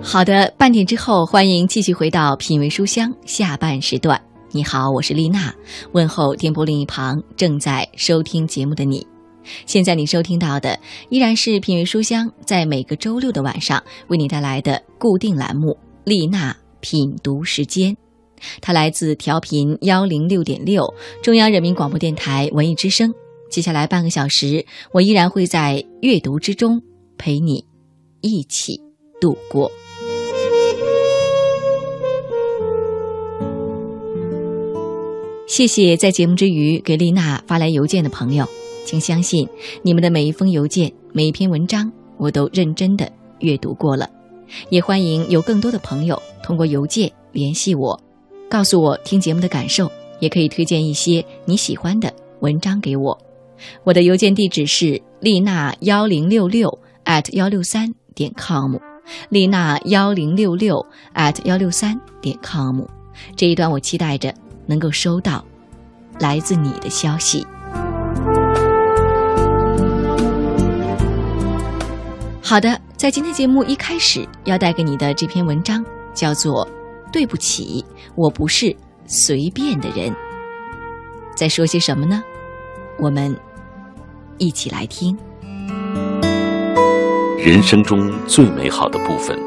好的，半点之后，欢迎继续回到品味书香下半时段。你好，我是丽娜，问候电波另一旁正在收听节目的你。现在你收听到的依然是品味书香在每个周六的晚上为你带来的固定栏目——丽娜品读时间。它来自调频幺零六点六，中央人民广播电台文艺之声。接下来半个小时，我依然会在阅读之中陪你一起度过。谢谢在节目之余给丽娜发来邮件的朋友，请相信你们的每一封邮件、每一篇文章，我都认真的阅读过了。也欢迎有更多的朋友通过邮件联系我，告诉我听节目的感受，也可以推荐一些你喜欢的文章给我。我的邮件地址是丽娜幺零六六 at 幺六三点 com，丽娜幺零六六 at 幺六三点 com。这一段我期待着。能够收到来自你的消息。好的，在今天节目一开始要带给你的这篇文章叫做《对不起，我不是随便的人》。在说些什么呢？我们一起来听。人生中最美好的部分，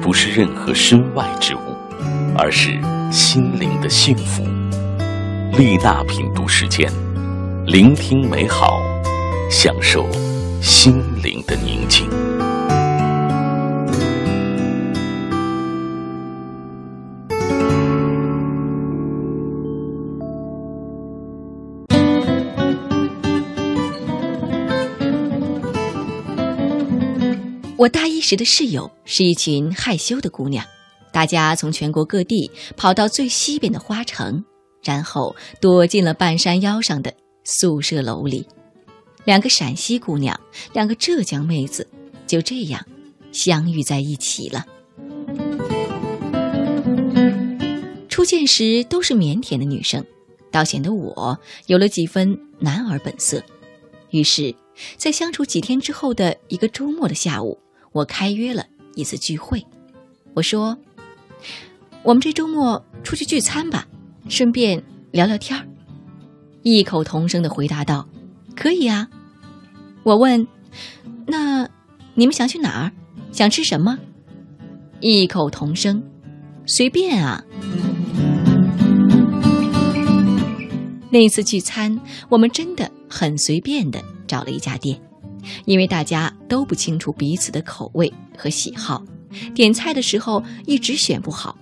不是任何身外之物，而是心灵的幸福。丽娜品读时间，聆听美好，享受心灵的宁静。我大一时的室友是一群害羞的姑娘，大家从全国各地跑到最西边的花城。然后躲进了半山腰上的宿舍楼里，两个陕西姑娘，两个浙江妹子，就这样相遇在一起了。初见时都是腼腆的女生，倒显得我有了几分男儿本色。于是，在相处几天之后的一个周末的下午，我开约了一次聚会。我说：“我们这周末出去聚餐吧。”顺便聊聊天儿，异口同声的回答道：“可以啊。”我问：“那你们想去哪儿？想吃什么？”异口同声：“随便啊。”那次聚餐，我们真的很随便的找了一家店，因为大家都不清楚彼此的口味和喜好，点菜的时候一直选不好。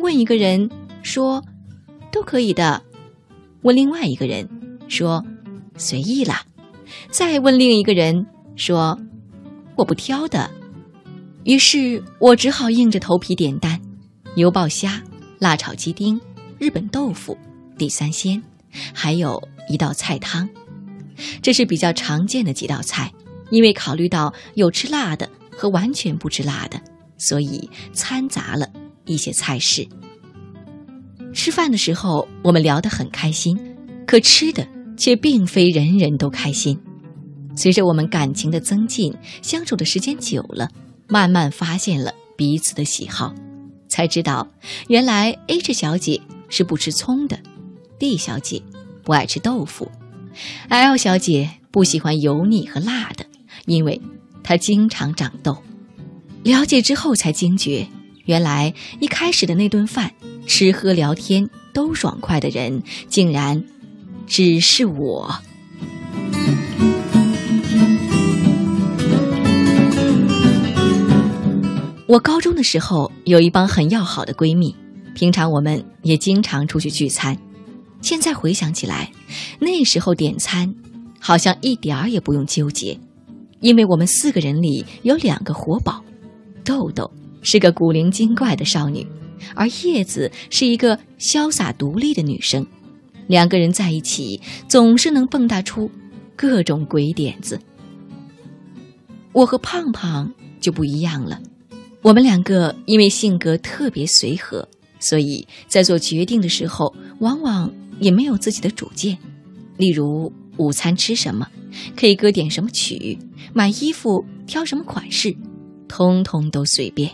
问一个人说。都可以的。问另外一个人说：“随意啦。”再问另一个人说：“我不挑的。”于是我只好硬着头皮点单：油爆虾、辣炒鸡丁、日本豆腐、地三鲜，还有一道菜汤。这是比较常见的几道菜，因为考虑到有吃辣的和完全不吃辣的，所以掺杂了一些菜式。吃饭的时候，我们聊得很开心，可吃的却并非人人都开心。随着我们感情的增进，相处的时间久了，慢慢发现了彼此的喜好，才知道原来 H 小姐是不吃葱的，D 小姐不爱吃豆腐，L 小姐不喜欢油腻和辣的，因为她经常长痘。了解之后才惊觉，原来一开始的那顿饭。吃喝聊天都爽快的人，竟然只是我。我高中的时候有一帮很要好的闺蜜，平常我们也经常出去聚餐。现在回想起来，那时候点餐好像一点儿也不用纠结，因为我们四个人里有两个活宝，豆豆是个古灵精怪的少女。而叶子是一个潇洒独立的女生，两个人在一起总是能蹦跶出各种鬼点子。我和胖胖就不一样了，我们两个因为性格特别随和，所以在做决定的时候往往也没有自己的主见。例如午餐吃什么可以歌点什么曲，买衣服挑什么款式，通通都随便。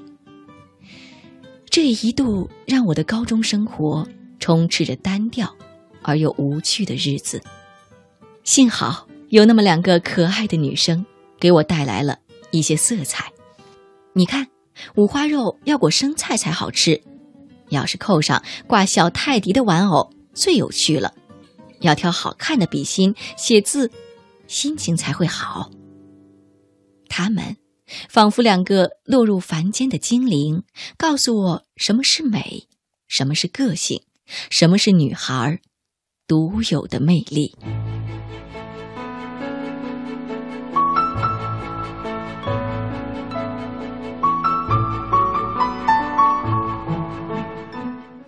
这一度让我的高中生活充斥着单调而又无趣的日子。幸好有那么两个可爱的女生，给我带来了一些色彩。你看，五花肉要裹生菜才好吃，要是扣上挂小泰迪的玩偶，最有趣了。要挑好看的笔芯写字，心情才会好。他们仿佛两个落入凡间的精灵，告诉我什么是美，什么是个性，什么是女孩独有的魅力。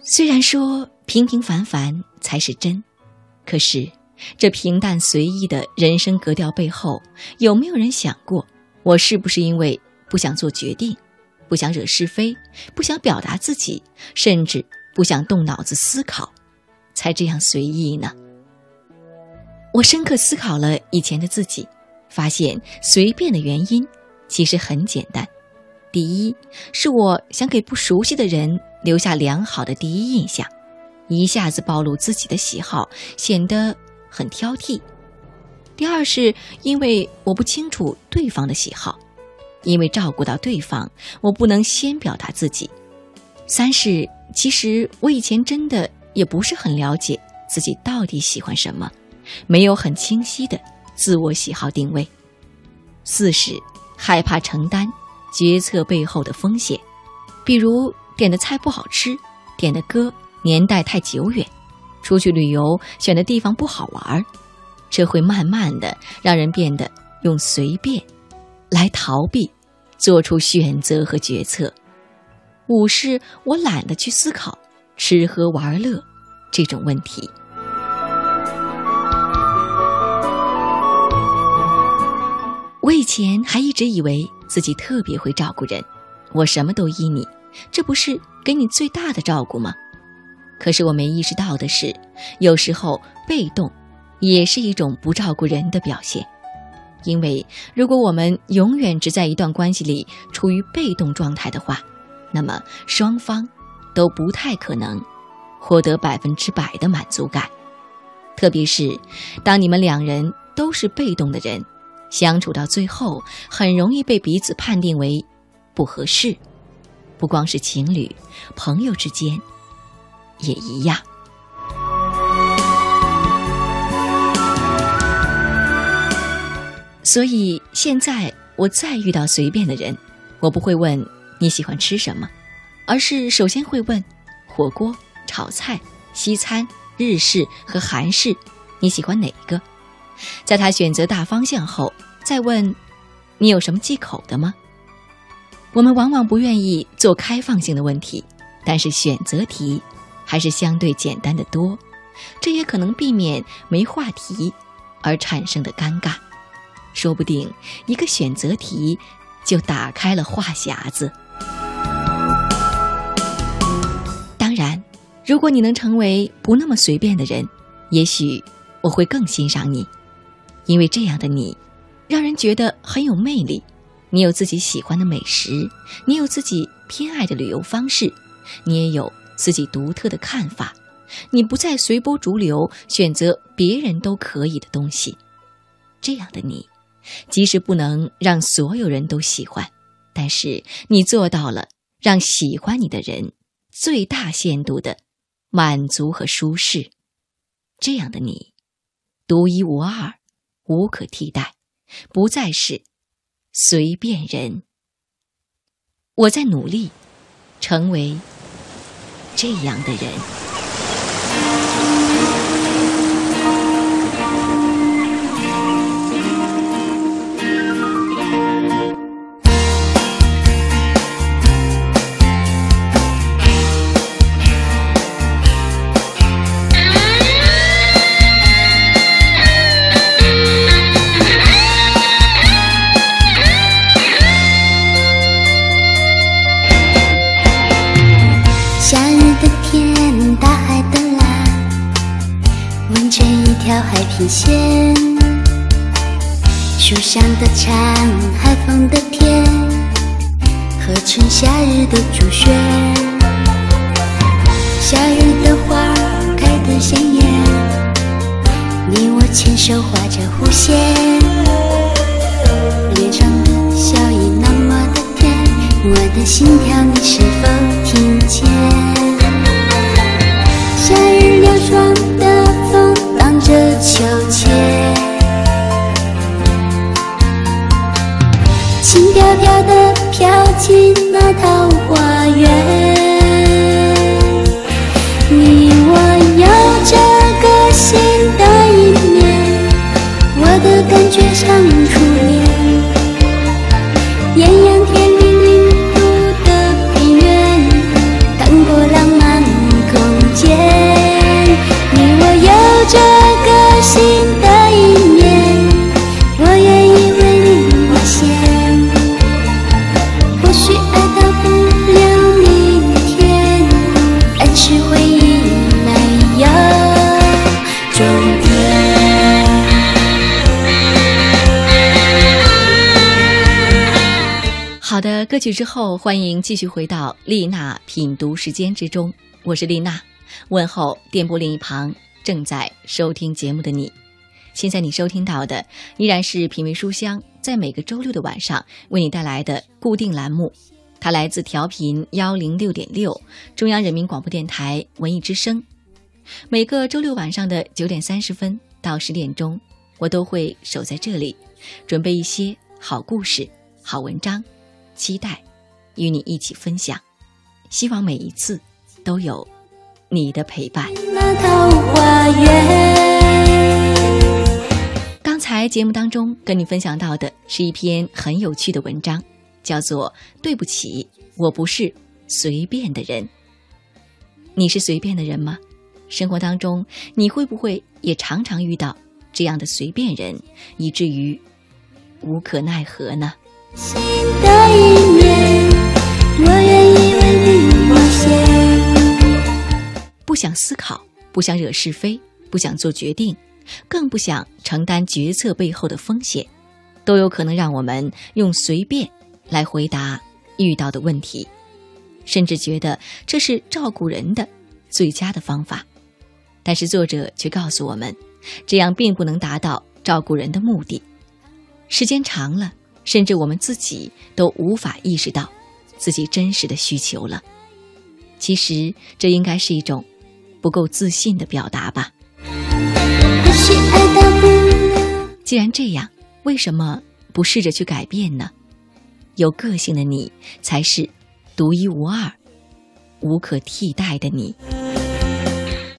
虽然说平平凡凡才是真。可是，这平淡随意的人生格调背后，有没有人想过，我是不是因为不想做决定，不想惹是非，不想表达自己，甚至不想动脑子思考，才这样随意呢？我深刻思考了以前的自己，发现随便的原因其实很简单：第一，是我想给不熟悉的人留下良好的第一印象。一下子暴露自己的喜好，显得很挑剔。第二是因为我不清楚对方的喜好，因为照顾到对方，我不能先表达自己。三是其实我以前真的也不是很了解自己到底喜欢什么，没有很清晰的自我喜好定位。四是害怕承担决策背后的风险，比如点的菜不好吃，点的歌。年代太久远，出去旅游选的地方不好玩儿这会慢慢的让人变得用随便来逃避做出选择和决策。五是我懒得去思考吃喝玩乐这种问题。我以前还一直以为自己特别会照顾人，我什么都依你，这不是给你最大的照顾吗？可是我没意识到的是，有时候被动也是一种不照顾人的表现。因为如果我们永远只在一段关系里处于被动状态的话，那么双方都不太可能获得百分之百的满足感。特别是当你们两人都是被动的人，相处到最后，很容易被彼此判定为不合适。不光是情侣，朋友之间。也一样。所以现在我再遇到随便的人，我不会问你喜欢吃什么，而是首先会问火锅、炒菜、西餐、日式和韩式，你喜欢哪一个？在他选择大方向后，再问你有什么忌口的吗？我们往往不愿意做开放性的问题，但是选择题。还是相对简单的多，这也可能避免没话题而产生的尴尬。说不定一个选择题就打开了话匣子。当然，如果你能成为不那么随便的人，也许我会更欣赏你，因为这样的你，让人觉得很有魅力。你有自己喜欢的美食，你有自己偏爱的旅游方式，你也有。自己独特的看法，你不再随波逐流，选择别人都可以的东西。这样的你，即使不能让所有人都喜欢，但是你做到了让喜欢你的人最大限度的满足和舒适。这样的你，独一无二，无可替代，不再是随便人。我在努力，成为。这样的人。条海平线，树上的蝉，海风的天，和春夏日的竹雪。夏日的花开得鲜艳，你我牵手划着弧线，脸上的笑意那么的甜，我的心跳你是否听见？进那桃歌曲之后，欢迎继续回到丽娜品读时间之中，我是丽娜，问候电波另一旁正在收听节目的你。现在你收听到的依然是品味书香，在每个周六的晚上为你带来的固定栏目，它来自调频幺零六点六中央人民广播电台文艺之声。每个周六晚上的九点三十分到十点钟，我都会守在这里，准备一些好故事、好文章。期待与你一起分享，希望每一次都有你的陪伴。那桃花源。刚才节目当中跟你分享到的是一篇很有趣的文章，叫做《对不起，我不是随便的人》。你是随便的人吗？生活当中你会不会也常常遇到这样的随便人，以至于无可奈何呢？新的一面，我愿意为你冒险。不想思考，不想惹是非，不想做决定，更不想承担决策背后的风险，都有可能让我们用随便来回答遇到的问题，甚至觉得这是照顾人的最佳的方法。但是作者却告诉我们，这样并不能达到照顾人的目的。时间长了。甚至我们自己都无法意识到自己真实的需求了。其实，这应该是一种不够自信的表达吧。既然这样，为什么不试着去改变呢？有个性的你，才是独一无二、无可替代的你。